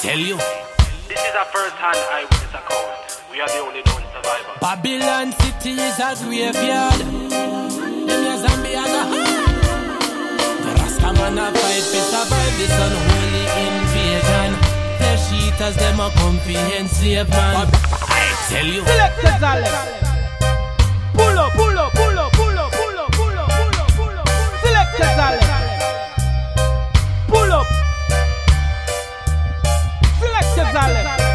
tell you. This is a first-hand eyewitness account. We are the only known survivors. Babylon City is a graveyard. Them a zombie and a The Rasta man a fight to survive this unholy invasion. Flesh eaters them a come fi enslave man. I tell you. Selected Alex. Pull Selected Alex.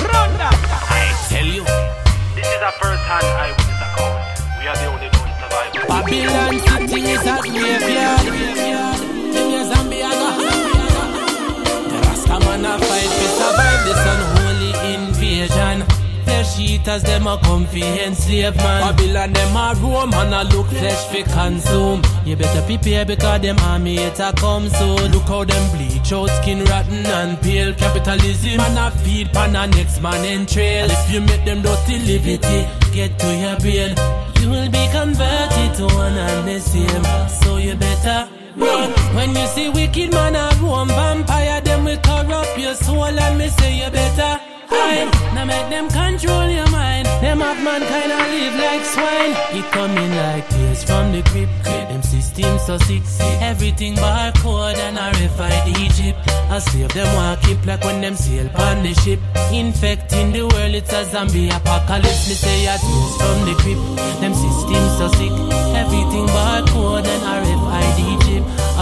Run that. I tell you. This is a first-hand eyewitness account. We are the only known survivors. Babylon City is a graveyard. Them a zombie and The Rasta man a fight to survive this unholy invasion. Flesh eaters them a come fi enslave man. Babylon them a roam and a look flesh fi consume. You better prepare because them army a come soon. Look how them bleach out skin rotten and pale. Capitalism and a feed pan a next man entrail. If you make them dirty liberty, get to your brain. You will be converted to one and the same. So you better run. When you see wicked man a roam vampire, them will corrupt your soul and me say you better hide. Now make them control your mind. Them have mankind and live like swine. It coming like tears from the grip. Them systems so sick. Everything barcode and RFID Egypt. I save them walk keep like when them sail on the ship. Infecting the world, it's a zombie apocalypse. Me say a tears from the grip. Them systems so sick. Everything barcode and RFID.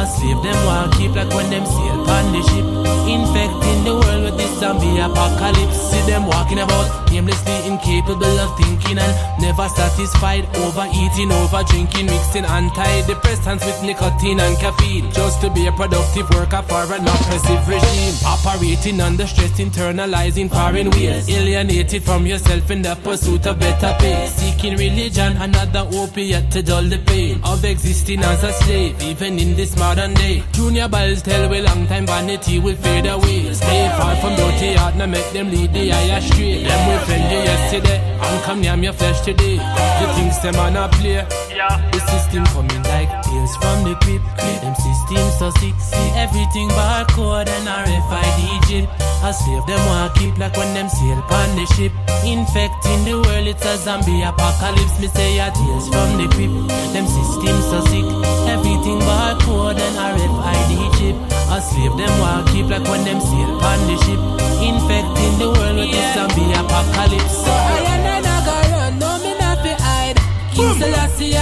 I slave them walk keep like when them sail on the ship. Infecting the world with this zombie apocalypse. See them walking about aimlessly incapable of thinking and never satisfied. Overeating, over drinking, mixing antidepressants with nicotine and caffeine. Just to be a productive worker for an oppressive regime. Operating under stress, internalizing foreign ways. Alienated from yourself in the pursuit of better pay. Seeking religion, another opiate to dull the pain of existing as a slave, even in this modern day. Junior Byles tell we long time vanity will fade away. Stay far from dirty heart, now make them lead the eye astray. Them we friend you yesterday, and come near your flesh today. You think them on a play? Yeah. The system coming like tears from the grip. Them systems so sick. See everything barcode and RFID Egypt. I save them walk keep like when them sail upon the ship. Infecting the world, it's a zombie apocalypse. Me say a tears from the grip. Them systems so sick. Everything barcode and RFID Egypt. I slave them walk keep like when them sail upon the ship. Infecting the world with a zombie apocalypse. So I and I gonna run, no me not fi hide. King Selassie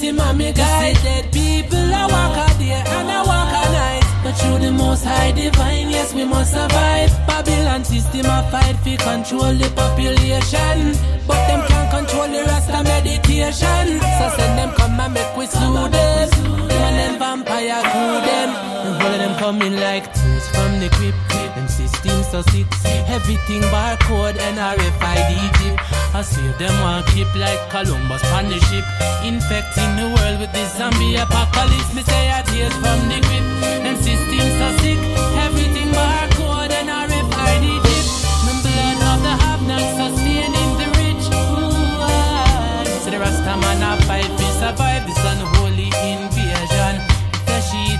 and me guide. Dead people, I walk a day and I walk a night. But through the most high divine, yes, we must survive. Babylon system a fight fi control the population. But them can't control the Rasta meditation. So send them come and make we slew them. Them and them vampire crew them. And all of them coming like tears from the crypt. Them systems so sick. Everything barcode and RFID Egypt. I save them one keep like Columbus on the ship. Infecting the world with this zombie apocalypse. Me say a tears from the grip. Them systems so sick. Everything barcode and RFID Egypt. The blood of the have-not sustaining the rich. Ooh, ah. So the Rasta man a fight to survive unholy invasion.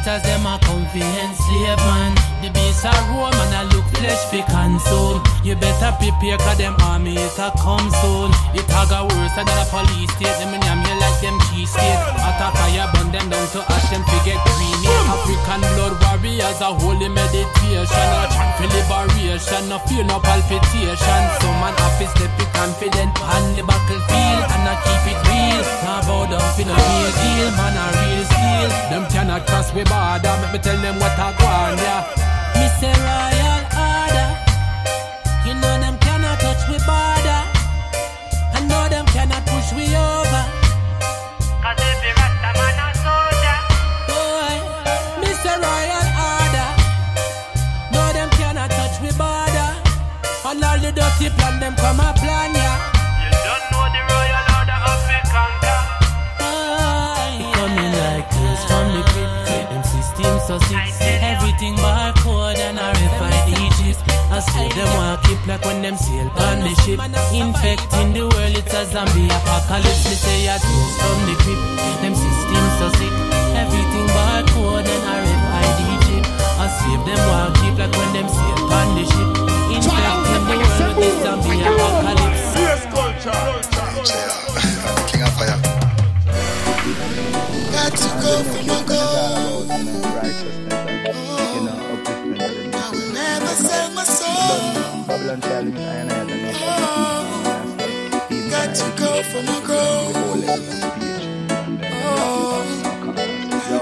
Flesh eaters them a comfy slave man. The beast a roam and I look flesh fi consume. You better prepare cause them army it a come soon. It a go worse than a police state. Them in you like them cheese state. At a fire burn them down to ash them fi get green. African blood warriors a holy meditation. A chant for liberation. No fear no palpitation. Some man have to step it confident on the battlefield and a keep it real. Now bow down fi no real deal. Man a real steel. Them cannot cross we border. Make me tell them what I want, yeah. Mr. Royal Order. You know them the dirty plan, them come a plan, yeah. You don't know the royal order of the conquer. Coming like this from the grip, them systems so sick. Everything barcode and RFID Egypt. I save them walk keep like when them sail on the ship. Infecting the world, it's a zombie apocalypse. Me say a tears from the grip, them systems so sick. Everything barcode save them keep like when them the ship. The world apocalypse. Yes, culture. King of fire. Got to go for go. I will never sell my soul. I I the. Got to go for no go. Oh,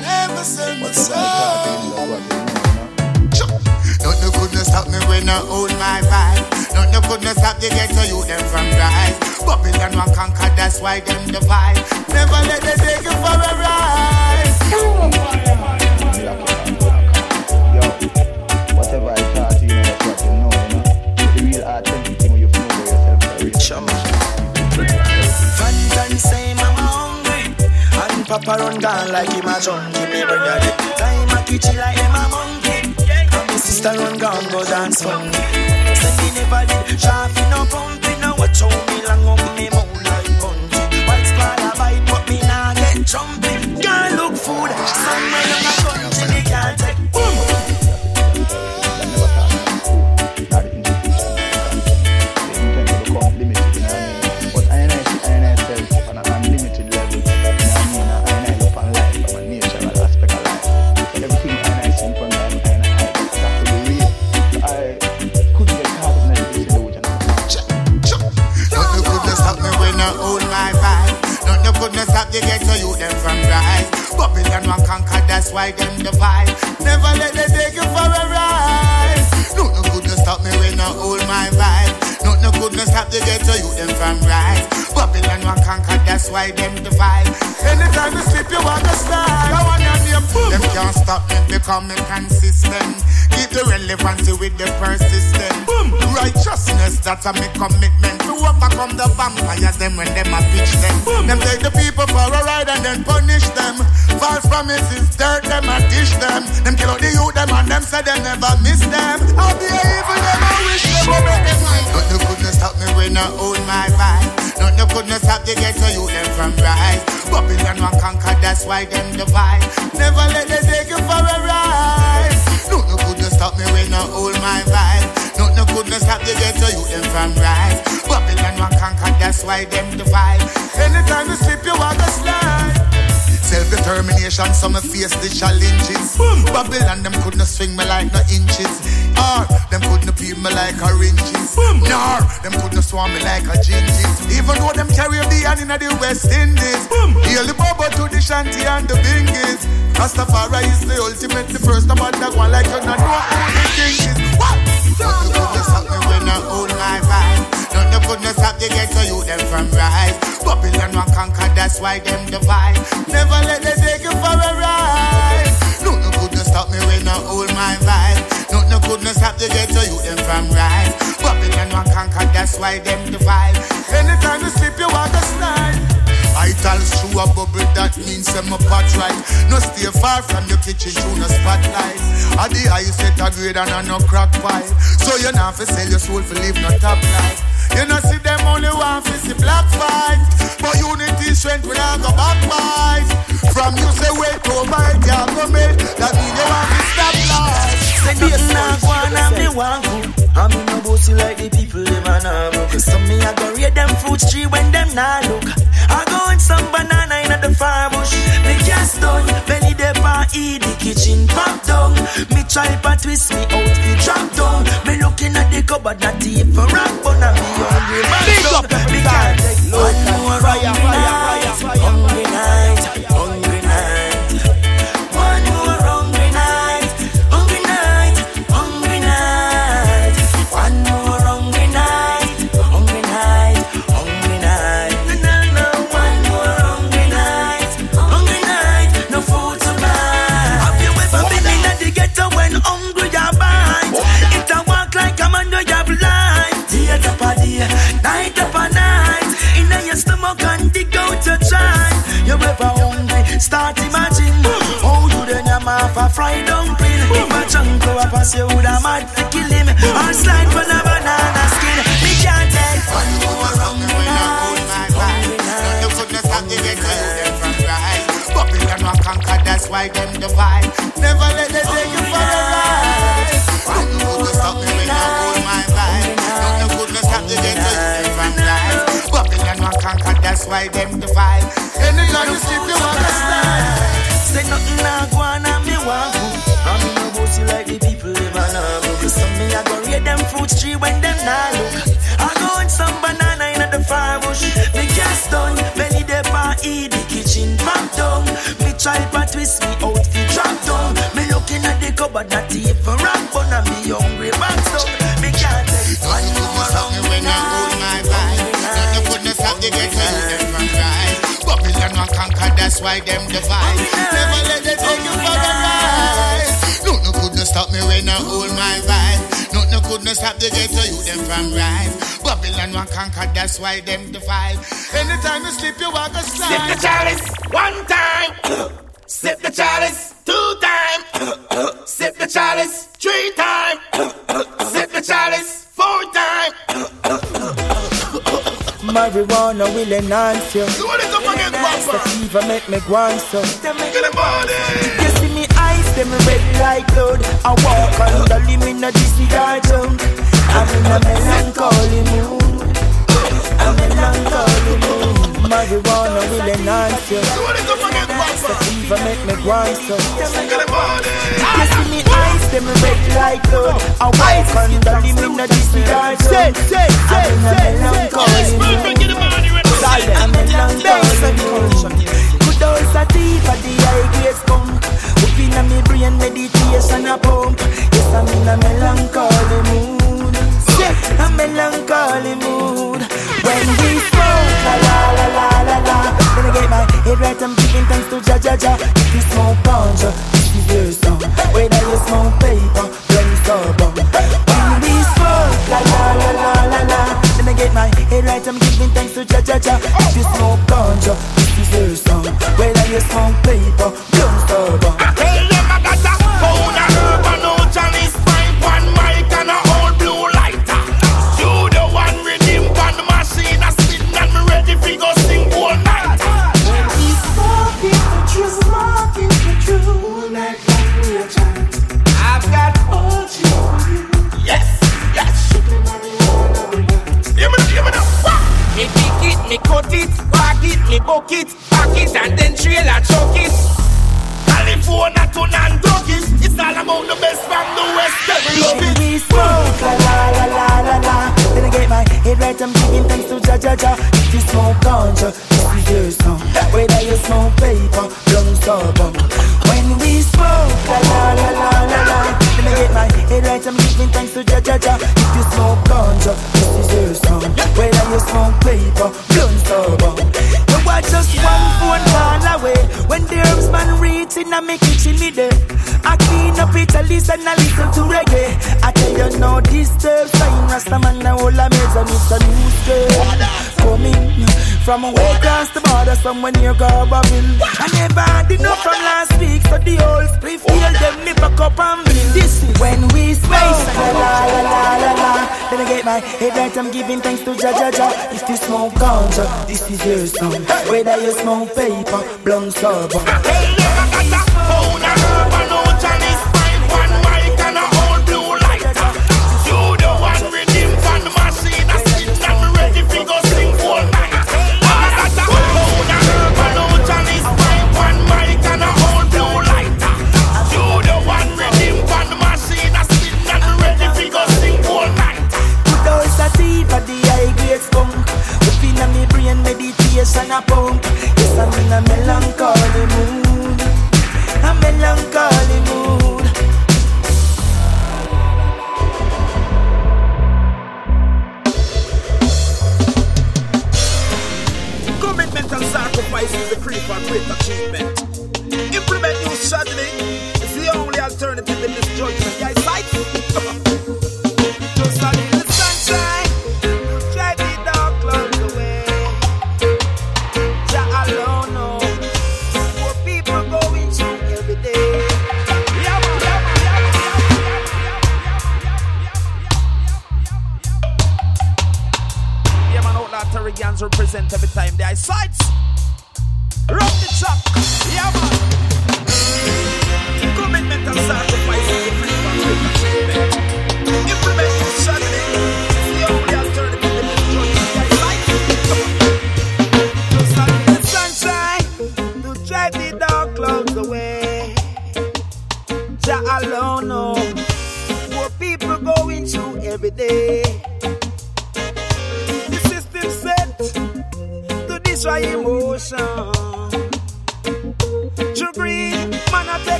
never sell my soul. Nothing could not stop me when I hold my vibe. Nothing could not stop the ghetto you them from rise. Babylon one conquer, that's why them divide. Never let them take you for a ride. Yo, whatever I taught you, you know, that's what you know, you know. The real authentic thing when you know about yourself, the real Chama. Fantan say mama hungry And papa run down like him a junkie Me brother the time a kitchen like him a monkey dance funky that's a me commitment to overcome the vampires. Them when them a pitch them. Boom. Them take the people for a ride and then punish them. False promises, dirt them and dish them. Them kill out the youth them and them say they never miss them. How the evil them I wish them make them. Nothing could not stop me when I hold my vibe. Nothing could not stop the ghetto you them from rise. Babylon one conquer, that's why them divide. Never let them take you for a ride. Nothing could not stop me when I hold my vibe. Not stop the ghetto you them from rise. Babylon one conquer, that's why them divide. Anytime you slip, you walk a slide. Self-determination, so me face the challenges. Boom. Babylon, them couldn't swing me like no inches. Or them couldn't peel me like oranges. Nor them couldn't swarm me like a ginges. Even though them carry the hand in the West Indies. Hail the bobo to the shanty and the bingies. Rastafari is the ultimate, the first about that one like you not know who the king is. Babylon one conquer, that's why them divide. Never let them take you for a ride. No, couldn't stop me when I hold my vibe. Nothing couldn't stop the you them from rise. Babylon one conquer, that's why them divide. Anytime you slip, you walk a slide. Vitals through a bubble, that means I'm a pot right. No stay far from your kitchen through no spotlight. At the eye set a grade and a no crack pipe. So you're not fi sell your soul for live no top life. You know see them only want fi see black fight. But unity strength we not go back fight. From you say wait over it, can't go make. That mean you want to stop life. Say nothing nah go on and me want go I me no bossy like the people them a nah broke So me a go raid them fruits tree when them nah look. I go in some banana in the far bush. Me cast down, belly dip and eat the kitchen pop down. Me try to twist me out, me drop down. Me looking at the cupboard, not even rock But now me hungry, man. Big up Me can't take one more Fire, hungry start imagine How you then your mouth a fried dumpling If a chunk of a pass you would a mad to kill him Or slide for a banana skin Me can't take one more hungry night Hungry night Nothing couldn't stop the ghetto them from rise. Babylon one conquer, that's why them divide. Never let them take you for a ride. Nothing couldn't stop while them defile. Anytime you sleep, you want to slide. Say nothing I go on and me want to. I'm in a bossy like the people live on a book. Some me, I go read them fruit tree when them not look. I go on some banana in the firebush. Me just done. Many dip and eat the kitchen Bam down. Me try to twist me out, fi drop down. Me looking at the cupboard, not even rank bun, and me hungry Bam down. Me can't take one more round. When I hold my vibe, not to put the stop the get Babylon that's why them divide. Never let them take you for the ride. Nothing couldn't stop me when I hold my vibe. Nothing couldn't stop the ghetto youth them from rise. Babylon will conquer, that's why them divide. Anytime you slip, you walk a slide. Sip the chalice one time. Sip the chalice two time. Sip the chalice three time. Sip the chalice four time. Marijuana will enhance you. You want it to forget The Papa? fever make me on so. Get the body. You see me eyes, them red like blood. I walk on the limit, no disregard jump. I'm in a melancholy mood. I'm melancholy mood. Marijuana will enhance you. You want it to forget The fever make me on so. Get the body. You see me eyes, them red like blood. I walk on the limit, no disregard Say, say, say, I'm in a say, say. melancholy mood. I'm a melancholy mood. Good old sativa, the high grade skunk. Up inna me brain, meditation a pump. Yes, I'm in a melancholy mood. A melancholy mood. When we I head right, I'm giving thanks to Jah Jah Jah. If you smoke ganja, this is your song. Whether you smoke paper, blunt sober. When we smoke, la la la la la la. Then I get my head right, I'm giving thanks to Jah Jah Jah. If you smoke ganja, this is your song. Whether you smoke the border, somewhere near Garberville. I never had enough from last week, so the old split feel them me back up and bill. This is when we smoke, la la la la la la. Then I get my head right, I'm giving thanks to Jah Jah Jah. If you smoke ganja, this is your song. Whether you smoke paper, blunt sober.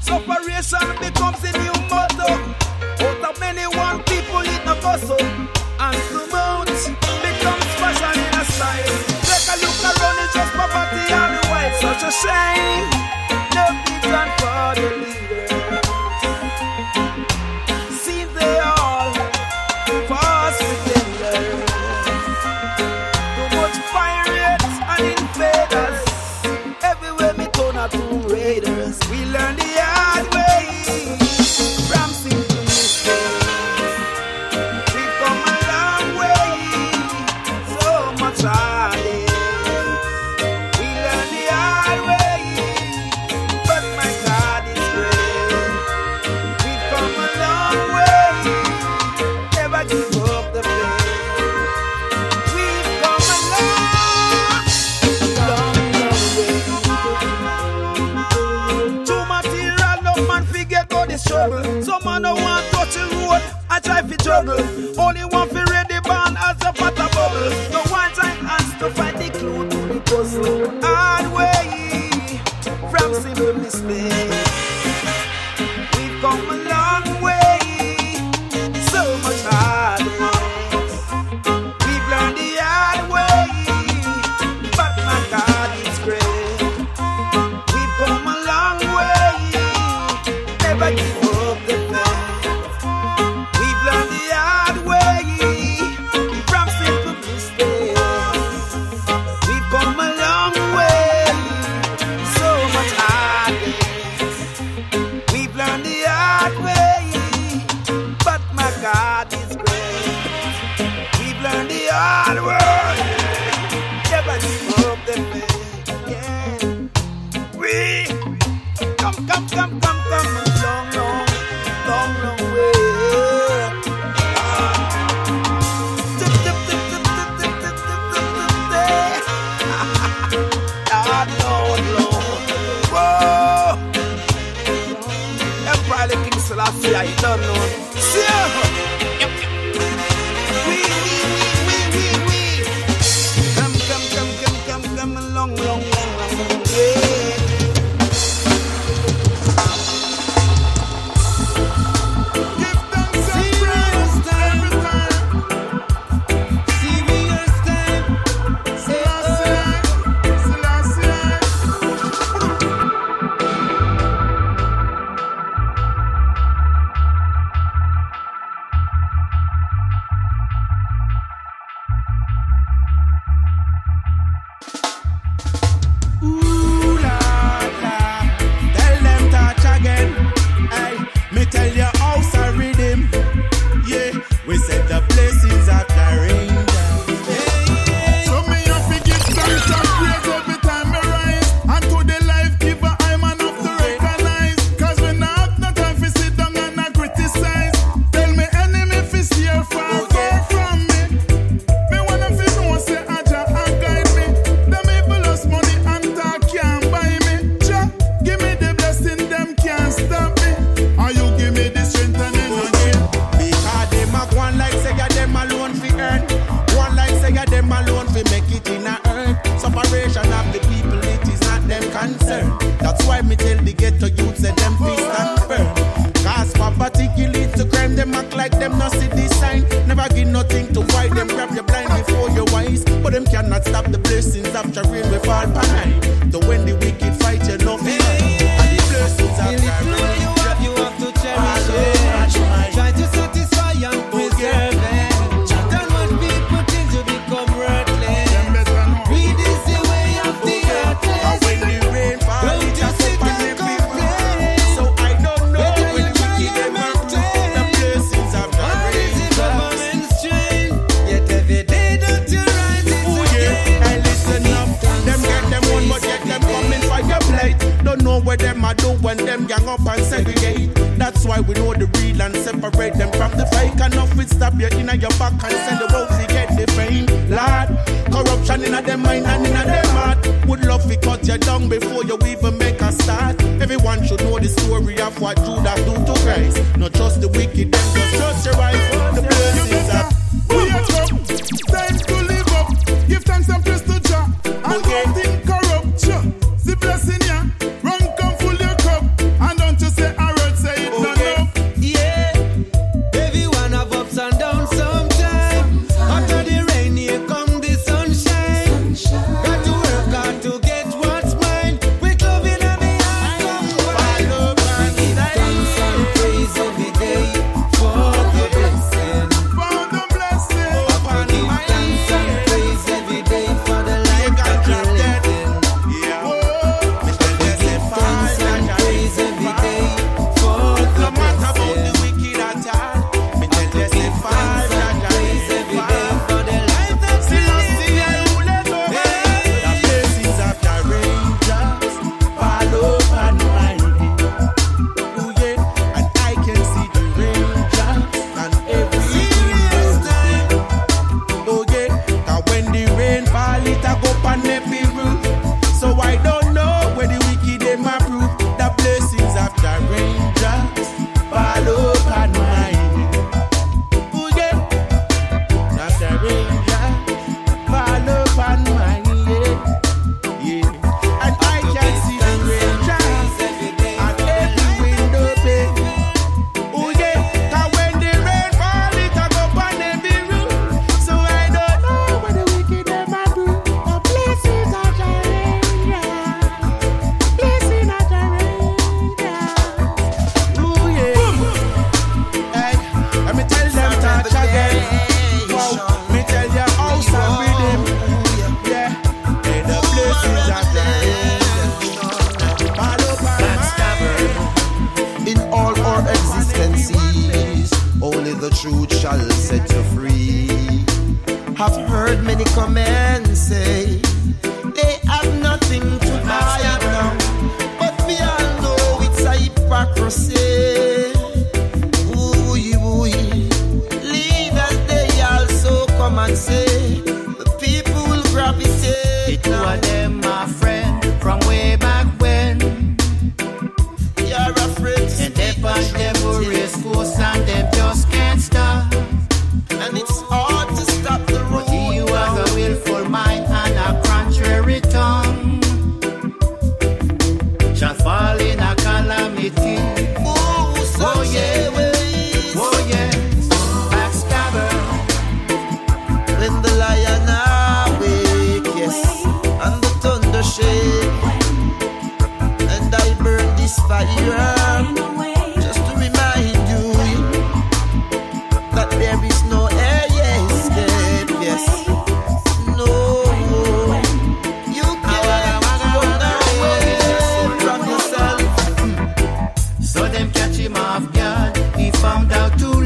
Separation becomes a new motto. Out of many one people in a bustle. And the mount becomes fashion in a style. Take a look around, it's just poverty and white. Such a shame. No return for the leader. Come, come, come, come, come a long, long, long, long way. Ah, Lord, Lord, whoa. Emperor the King Selassie, I don't know.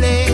Out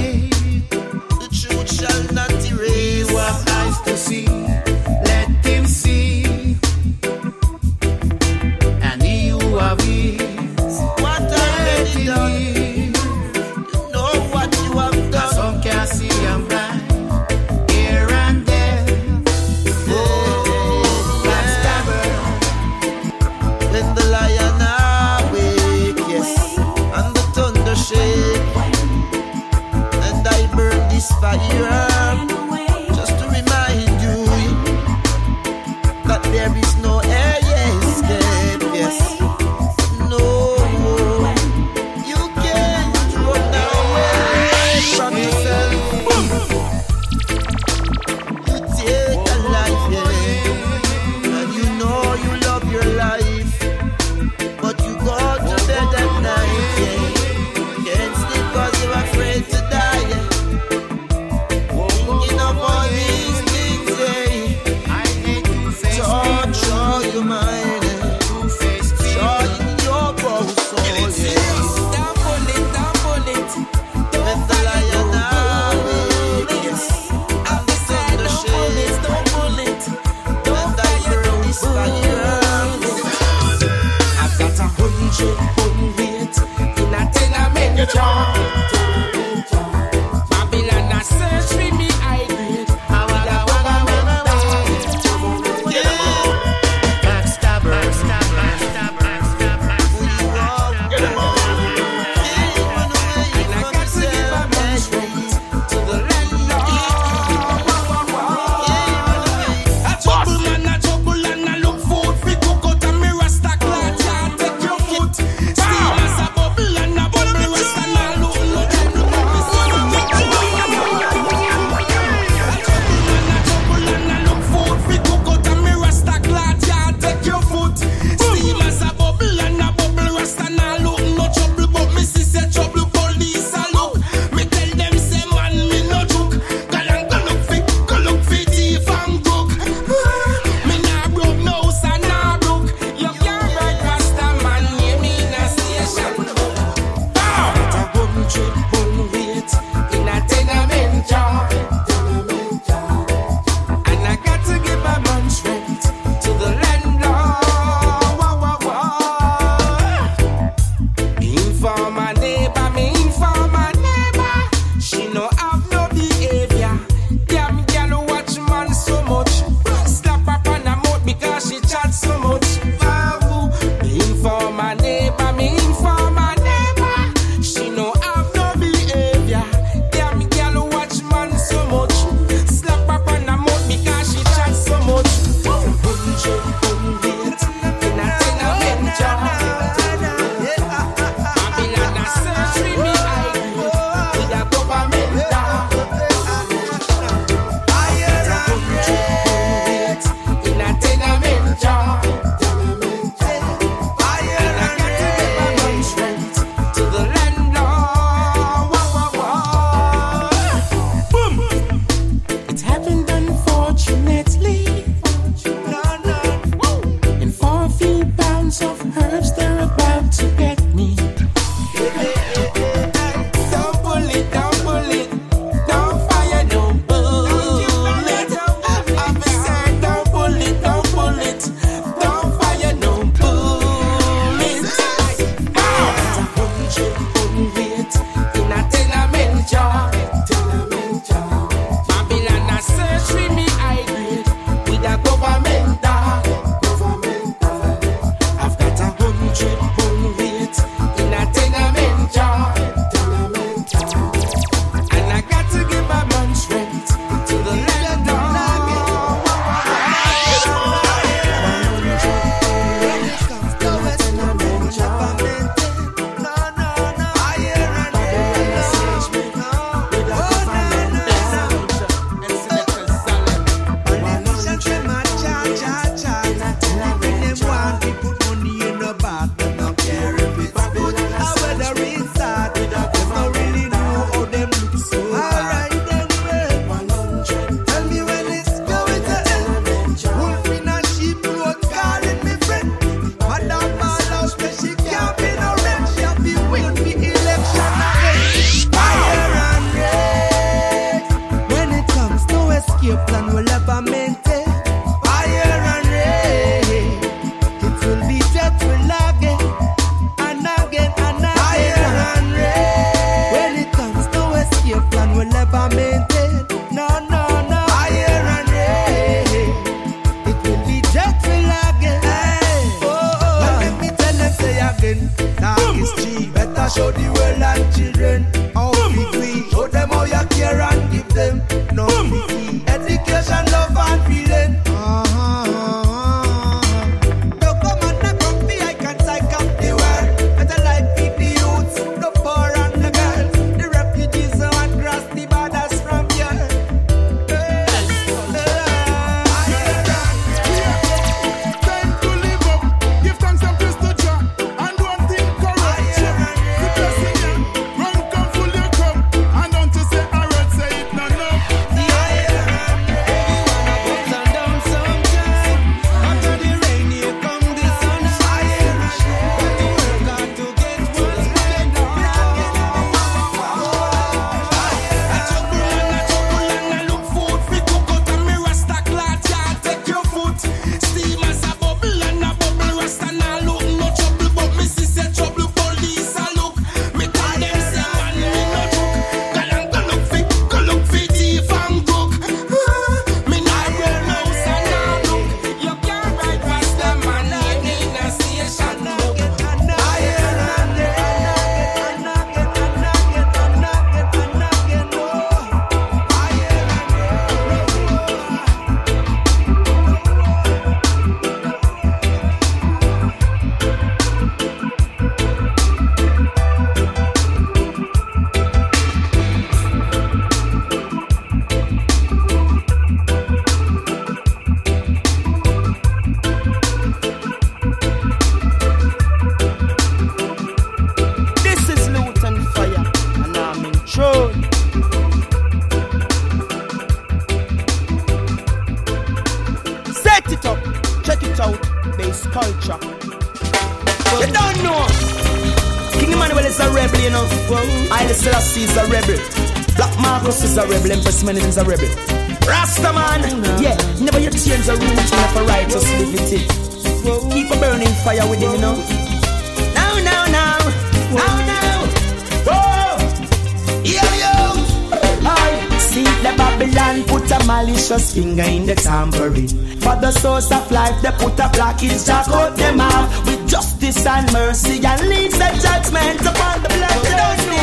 For source of life, they put a blockage, jack out them out with justice and mercy and leaves the judgment upon the bloodthirsty.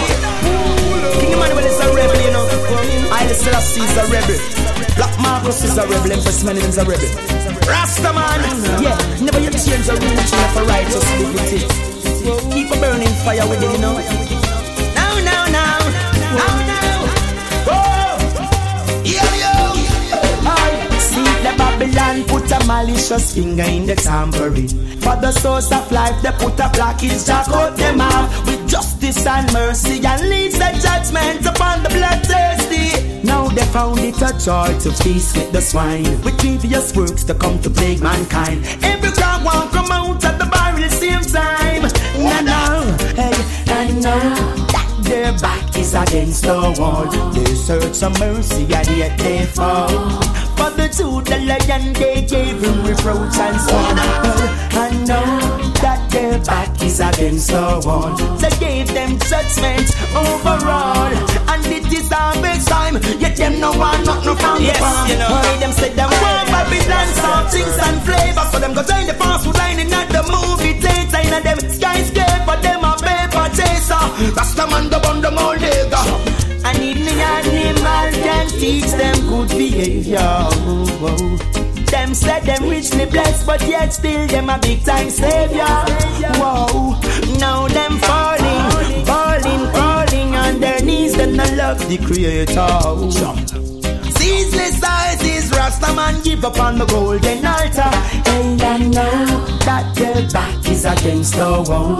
King Emmanuel is a rebel, you know. Haile Selassie is a rebel. Black Marcus is a rebel. Empress Menen is a rebel. Rasta man, yeah, never you change the rules, never righteous liberty. Keep a burning fire within, you know. Now, now, now, now, Babylon put a malicious finger in the tambourine. For the source of life, they put a blockage, jack out them out with justice and mercy and leaves the judgment upon the bloodthirsty. Now they found it a joy to feast with the swine, with previous works to come to plague mankind. Every crowd won't come out at the bar at the same time. Now, now, hey, and now their back is against the wall, they search some mercy and yet they fall. For the two, the lion they gave him reproach and scorn. And now that their back is against the wall, they gave them judgment overall. And it is our best time, yet them no one nothing from Yes, the you know. Heard them say them want Babylon things and flavor, so them go join the fast food line in at the movie theater. In them skyscraper, them a paper chaser. Rasta man the bun them all nigga. And even the animal can teach them good behavior. Oh, oh. Them said them richly blessed, but yet still them a big time savior. Whoa, now them falling, falling, crawling on their knees, them not love the creator. Ceaseless eyes is Rasta man give up on the golden altar. Hey, I know that their back is against the wall.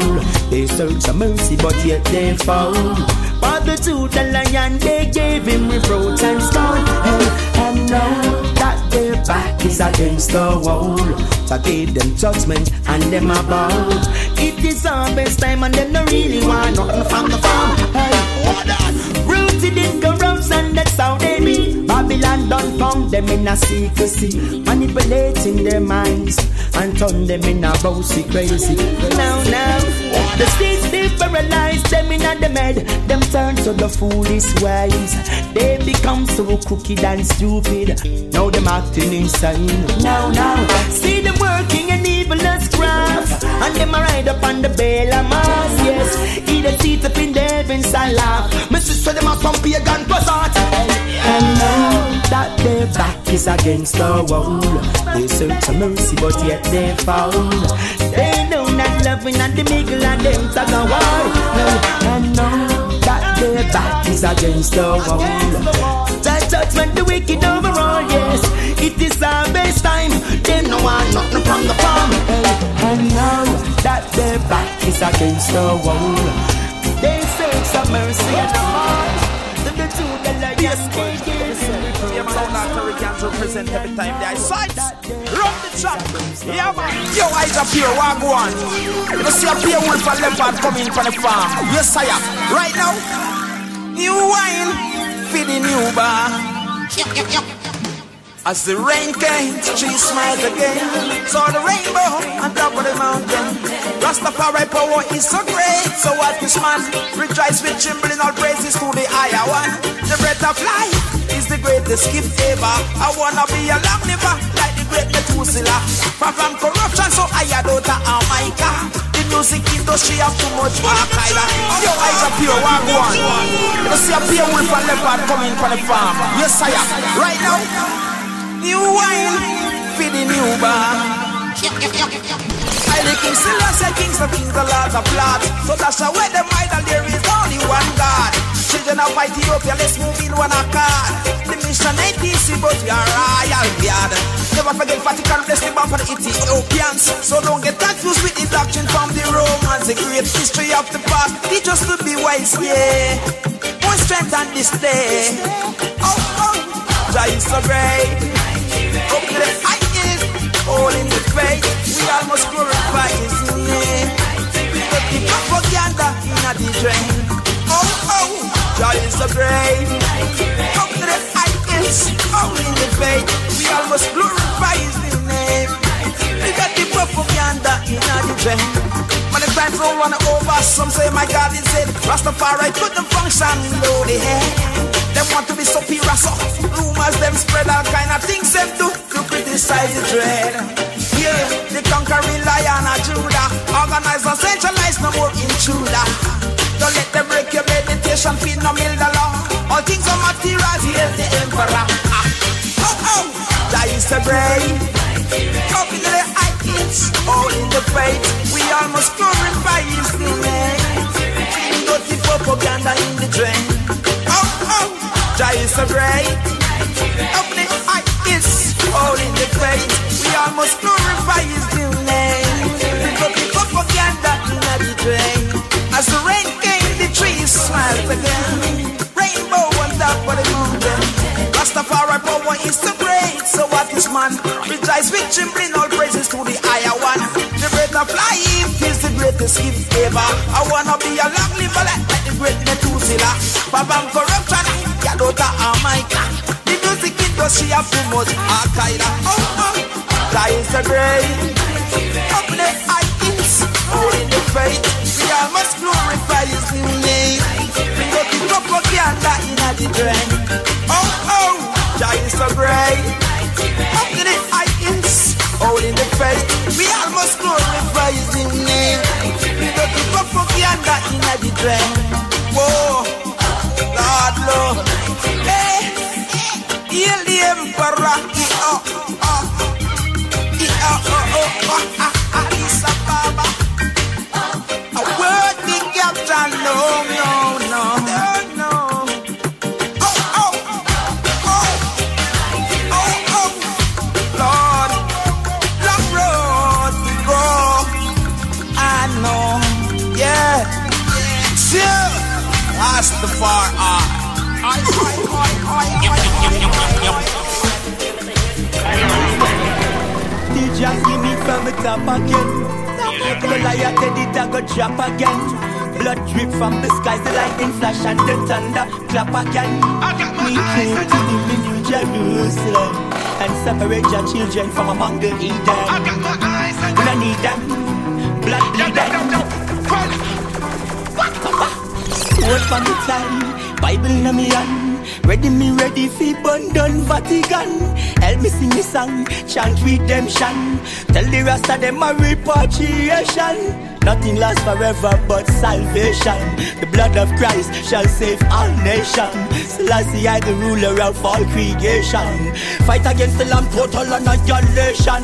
They search for mercy, but yet they fall. For the two, the lion, they gave him reproach and scorn. Hey, and know that their back is against the wall. So I gave them judgment and them a bow. It is harvest time and them no really want nothing from the farm. Hey, what that? Rooted in corruption, that's how they be. Babylon done found them in a secrecy, manipulating their minds and turn them in a bossy crazy. Now, now, the states they paralyze them in a the med. Them turn to the foolish ways. They become so crooked and stupid. Now them acting insane. Now, now, see them working in evilness craft, and them a ride up on the Bela mass. Yes, eat a seat up in the heavens and laugh. My sister them a some pagan possat. And now that their back is against the wall, they search for mercy, but yet they fall. They know not loving and the middle and them tag a war. And now that their back is against the wall. Judgment, the wicked overall, yes. It is our best time. They no want nothing from the farm. And now that their back is against the wall, they search for mercy and the heart. The, two, they give them Yeah, man, all that Hurricanes represent every time they sight. Run the track. Yeah, man. Yo, eyes up here, what go on? You see a pure wolf and leopard coming from the farm. Yes, I am. Right now, new wine for the new bar. As the rain came, she smiled again. Saw the rainbow on top of the mountain. Rastafari power is so great. So what this man rejoice with trembling all praises to the higher one. The breath of life is the greatest gift ever. I wanna be a long liver like the great Methuselah. Far from corruption, so I adore Jamaica. The music industry have too much work either. Yo, eyes up here, one one. You see a pure wolf and leopard coming from the farm. Yes, I am. Right now. New wine for the new bar. I the king still I say kings of kings, the lords of lords. So that's the way them idol, there is only one God. Children of Ethiopia, let's move in one accord. The mission ain't easy, but we are royal yard. Never forget Vatican bless the bomb for the Ethiopians. So don't get confused with the doctrine from the Romans. The great history of the past, teach us to be wise, yeah. More strength on this day. Oh, oh, Jah is so great. Up to the highest, all in the faith. We almost glorify His name. But the propaganda in the drain. Oh, oh, Jah is so great. Come to the highest, only in the faith. We almost glorify His name. We got the propaganda in our dream. The times don't run over, some say my God is it. Rastafari put them function low the head. Them want to be superior, so rumors them spread all kind of things them do to criticize the dread. Yeah, the conquering lion of Judah, organize and centralize no more intruder. Don't let them break your meditation, feed no mill the law. All things are material, heal the emperor. Ah. Oh oh, that is the brave. Copy the heights, all in the faith. We almost glorify his name. Dirty propaganda in the drain. Oh oh, Jah is so great. Open the heights, all in the faith. We almost glorify Rainbow the mountain. Rastafari power is so great. So what is man? Trembling, all praises to the higher one. The breath of life is the greatest gift ever. I wanna be a long like the great corruption. The music industry. Oh, the great. The the faith. We all must glorify His name. The in drain. Oh, oh, Jah is so great. Up to the heights, all the faith. We all must glorify His name. From the top again. The liar said it a go drop again. Blood drip from the skies, the lightning flash and the thunder clap again. We came to live in New Jerusalem and separate your children from among the heathen. We don't need them, blood bleeding. Sword from the time, Bible in me hand. Ready me ready fi burn down Vatican. Help me sing the song, chant redemption. Tell the rest of them a repatriation. Nothing lasts forever but salvation. The blood of Christ shall save all nations Selassie I the ruler of all creation. Fight against the lamb total annihilation.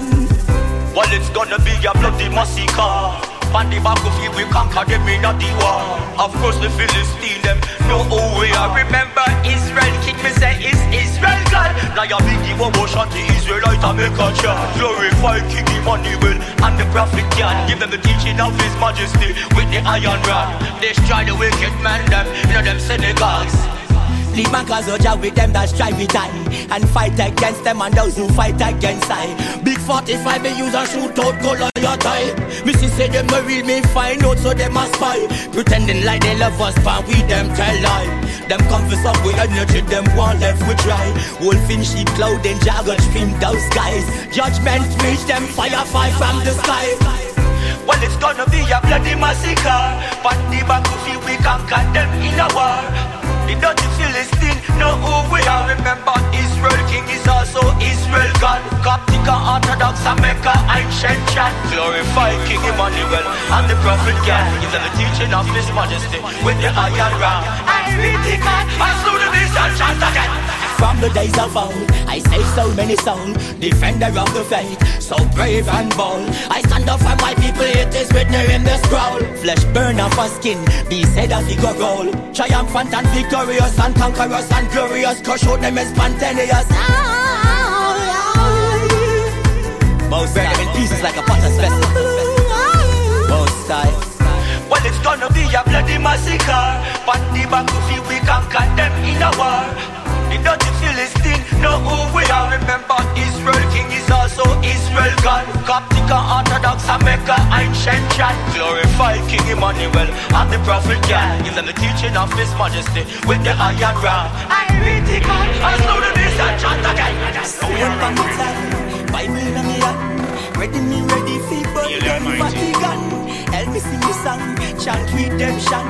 Well, it's gonna be a bloody massacre. On the back of battlefield, we conquer them in a the war. Of course, the Philistine, them know who we are. Remember, Israel king, me say, is Israel God. Now you big the motion, the Israelite, I make a chant. Glorify King Emmanuel and the prophet Jan. Give them the teaching of his majesty with the iron rod. Destroy the wicked man, them, you know them synagogues. Leave my cause Oja with them that strive with I. And fight against them and those who fight against I. Big 45 me use and shoot out color your tie Missy say them no real me find out so them a spy. Pretending like they love us but we them tell lie. Them come for some with energy them want left we try. Wolf in sheep clothing jargon stream those skies Judgment reach them fire fight from the sky. Well, it's gonna be a bloody massacre. But the battlefield, we conquer them in a war. The dirty Philistine know who we are. Remember, Israel King is also Israel God. Coptic Orthodox, America, ancient chant. Glorify King Emmanuel and the prophet God. Them the teaching of His Majesty with the iron rod. I read the God, I slew the beast and again. From the days of old, I say so many souls, defender of the faith, so brave and bold. I stand up for my people, it is written in the scroll. Flesh burn off our skin, be said a figure roll. Triumphant and victorious and conquerors and glorious, crush out them as spontaneous. Most burn in pieces like a potter's vessel. Most time. Well, it's gonna be a bloody massacre. But the battlefield, we conquer them in a war. The dirty Philistine know who we are. Remember, Israel King is also Israel Israel God, Coptic and Orthodox and Mecca ancient chant. Glorify King Emmanuel and the prophet God. Give them the teaching of His Majesty with the iron rod. I read the God, and slow the bass and chant again. Bible in me hand, ready me ready fi burn them Vatican. Me sing the song, chant redemption.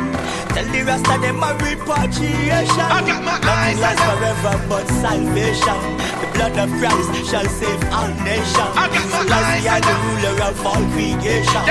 Tell the rest of them a repatriation. I got my eyes lasts forever but salvation. The blood of Christ shall save all nations. I got my eyes I the ruler of all creation.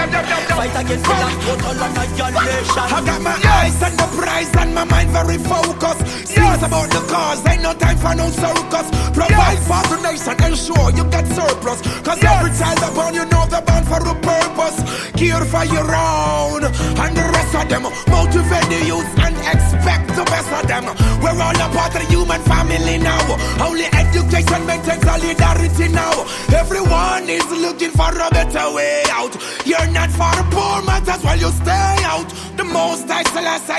Fight against the last total annihilation. I got my eyes on the prize and my mind very focused. Serious about the cause, ain't no time for no circus. Provide for the nation, ensure you get surplus. Cause every child upon you know the band for a purpose. Care for your own and the rest of them. Motivate the youth and expect the best of them. We're all a part of the human family now. Only education maintains solidarity now. Everyone is looking for a better way out. You're not for poor, might as well you stay out. The most I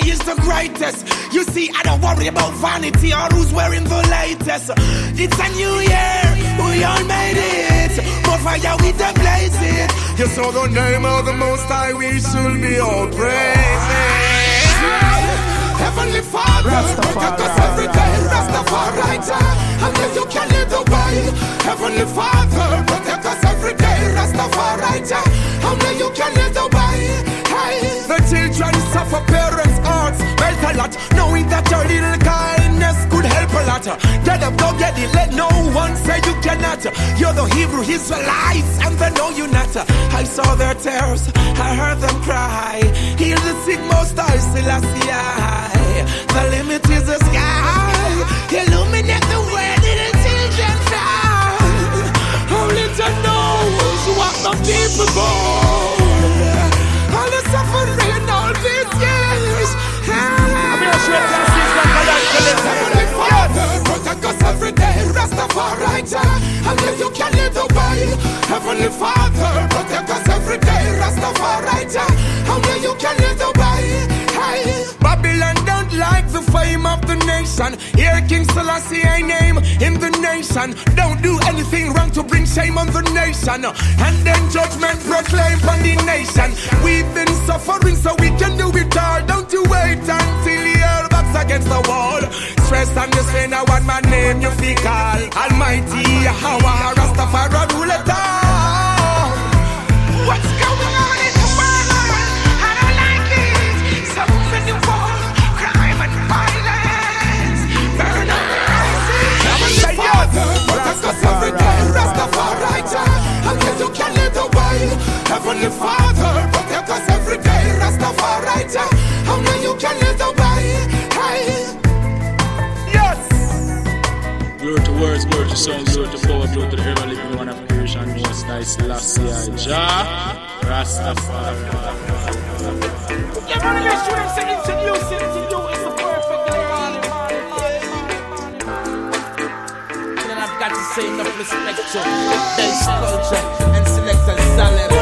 is the greatest. You see, I don't worry about vanity or who's wearing the latest. It's a new year, we all made it. More fire with the blaze it. You saw the name of the most high, we should be all praising. Heavenly Father, protect us every day. Rastafari, then you can lead the way. Heavenly Father, protect us every day. Rastafari, then you can lead the way. Hey. The children suffer, parents' hearts melt a lot, knowing that your little could lot. Get up, go get it. Let no one say you cannot. You're the Hebrew Israelites, and they know you not. I saw their tears, I heard them cry. Heal the sick, most I Selassie. The limit is the sky. Illuminate the way little children fly. Only to knows what the people. All the suffering all these years. Heavenly Father, protect us every day. Rastafari, and if you can lead the way. Heavenly Father, protect us every day. Rastafari, and if you can lead the way. Hey. Babylon don't like the fame of the nation. Here, King Selassie, I name in the nation. Don't do anything wrong to bring shame on the nation. And then judgment proclaim on the nation. We've been suffering, so we can do it all. Don't you wait until back's against the wall. Stress and the strain, I want my name, you feel call. Almighty, how I Rastafari rule it all. What's going on in the world? I don't like it. So many crime and violence. Burn up Heavenly Father, protect us every day. Rastafari, then you can lead the way. Heavenly Father, protect us every day. Rastafari, to the ever living one of creation, most nice Selassie, Jah, Rastafari. Then I've got to say enough respect to bass culture and selector salad.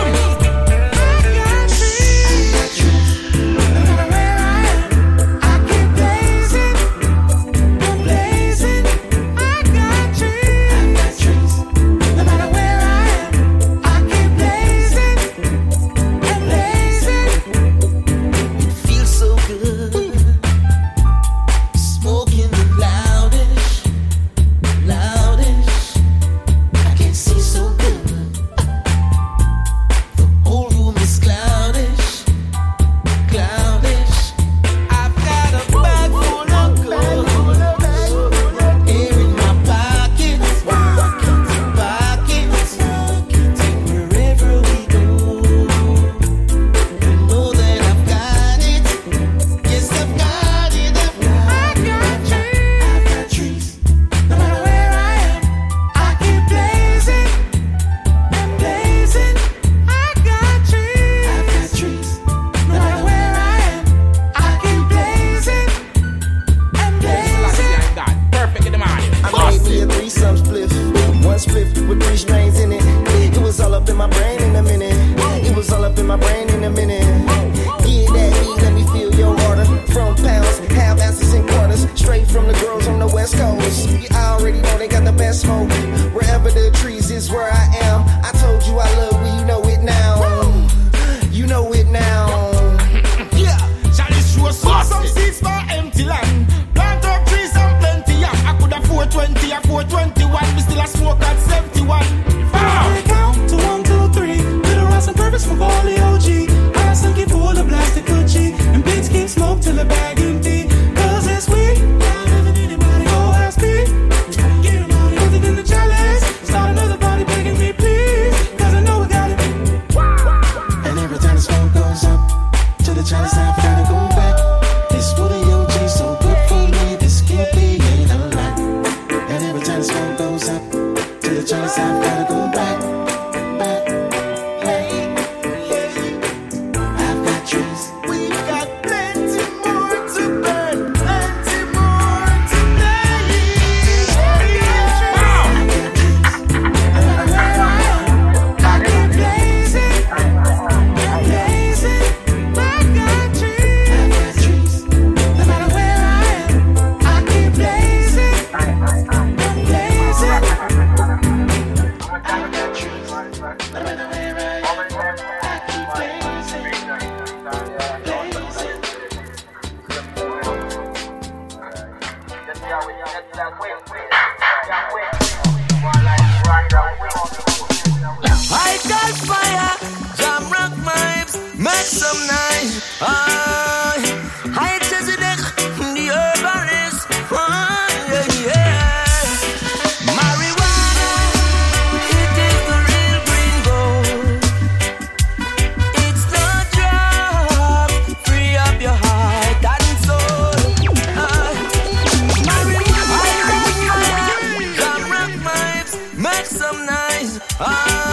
Ah!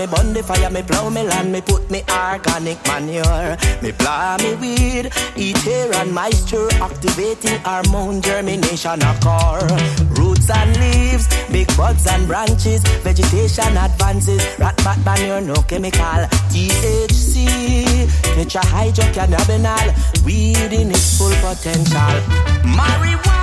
me burn the fire, me plow me land, me put me organic manure. Me plow me weed, eat hair and moisture, activating hormone germination occur. Roots and leaves, big buds and branches, vegetation advances. Rat bat manure, no chemical. THC, nature tetrahydrocannabinol, weed in its full potential. Marijuana.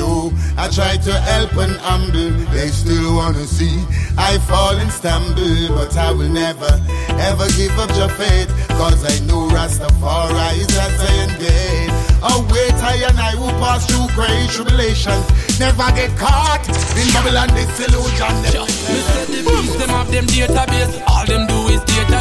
do. I try to help and humble, they still wanna see. I fall and stumble, but I will never, ever give up your faith. Cause I know Rastafari is at the end gate. Oh, wait, I and I will pass through great tribulations. Never get caught in Babylon disillusion. Mr. The beast, them have them database. All them do is data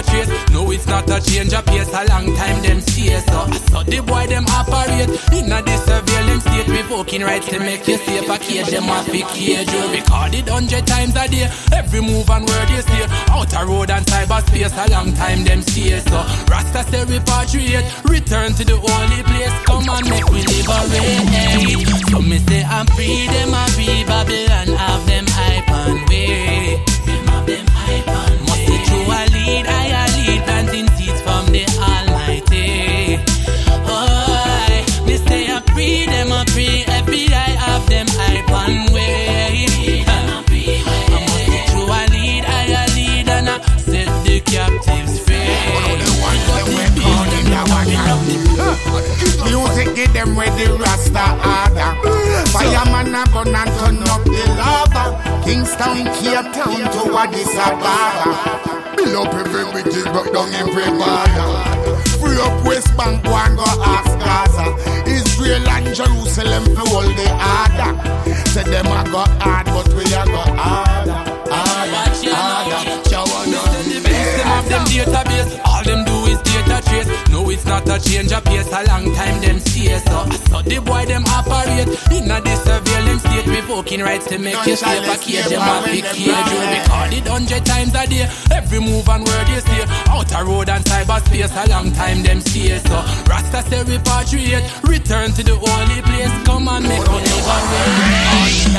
no, it's not a change of pace. A long time them stay so. I So the boy them operate in a surveillance state, revoking rights to make you safe. A cage them off a cage. You record it hundred times a day. Every move and word you say. Outer road and cyberspace. A long time them stay so. Rasta say repatriate, return to the holy place. Come on, make we liberate. So me say I'm free. Them a be Babylon. Have them hype and way. Music give them where the Rasta order. Fireman a gun and turn up the lava. Kingston, Cape Town to Addis Ababa. Build up every wicked, but down every border. Free up West Bank, go and go ask Gaza. Israel and Jerusalem to hold the order. Say them a go hard, but we a go harder. Harder, harder. Shower Them have them database, all them do is data No, it's not a change of pace. A long time them stay so. I So the boy them operate in a surveillance state, revoking rights to make you safe. A cage them a cage. You record it hundred times a day. Every move and word you say. Outer road and cyberspace. A long time them stay so. Rasta say repatriate, return to the holy place. Come on, make. That one is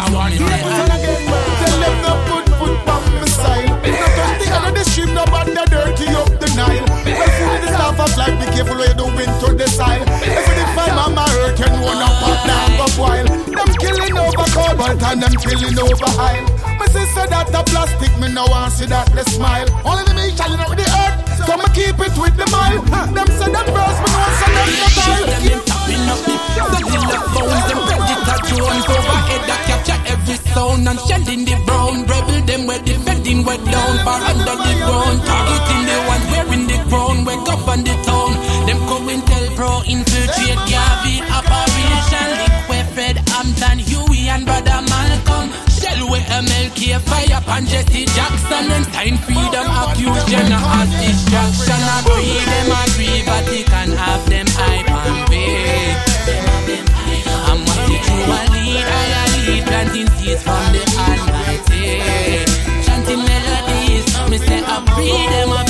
cobalt and them killing over high. My sister that a plastic, me no want see that the smile. Only the me challenge with the earth, so me keep it with the mile. Them say them girls, me know say them no Shoot them in tapping up the cellular phones Them predator drones overhead that capture every sound And shedding the brown Rebel them where defending we're down Far under the ground Targeting the ones wearing the crown wake up govern the town Them going tell pro infiltrate Gavi with fire upon Jesse Jackson And sign freedom accused Jenna as distraction I free them agree Vatican have them hype and way. I'm what the true a lead I lead planting seeds from the Almighty. Chanting melodies Me say I free them I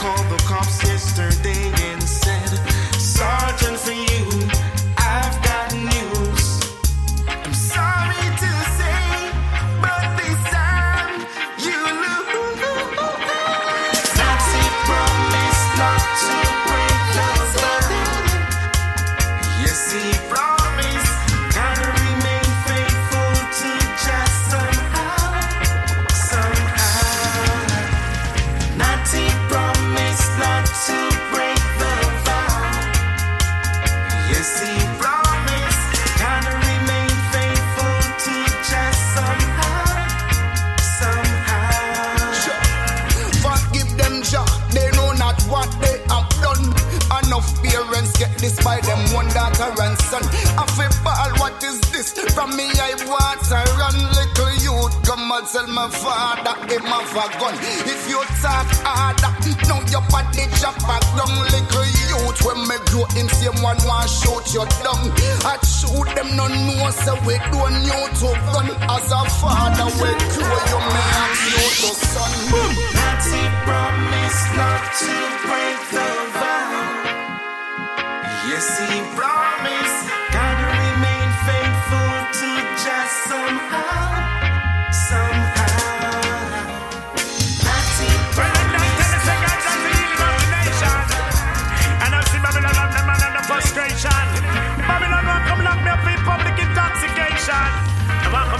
called the cops yesterday and said, Sergeant, for you.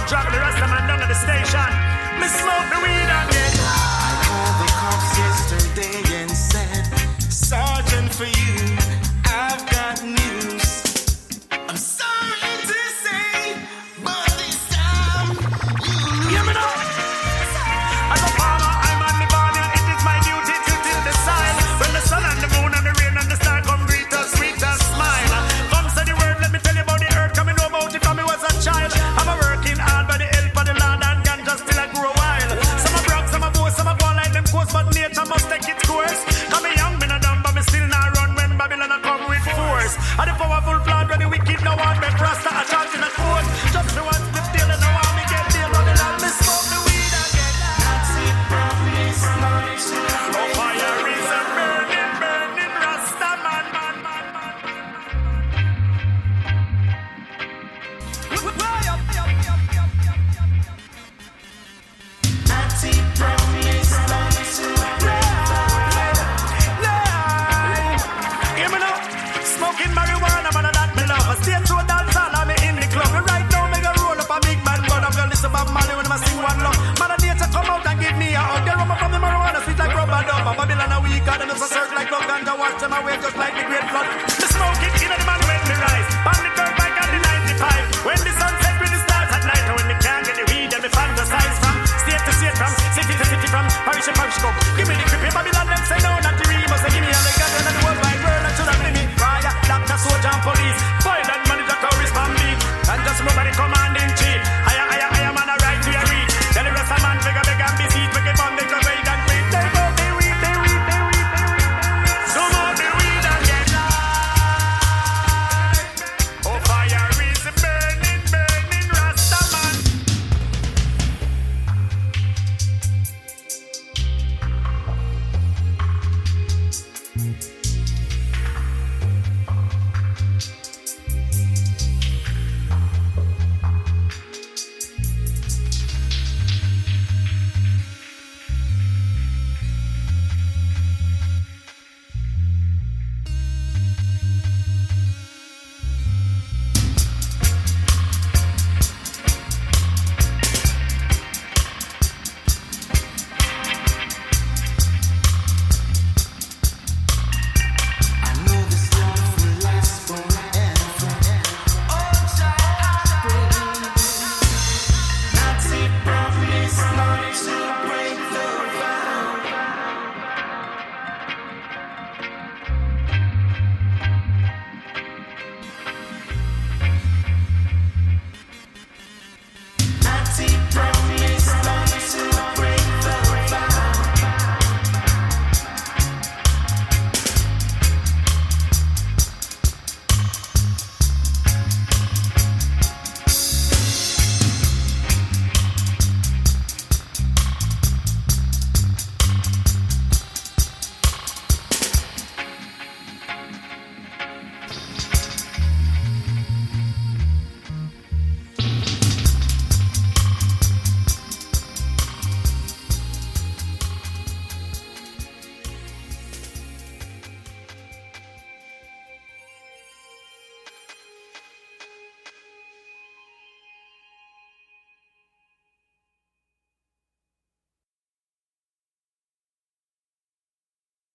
drop the rest of my down at the station. Miss smoke the weed.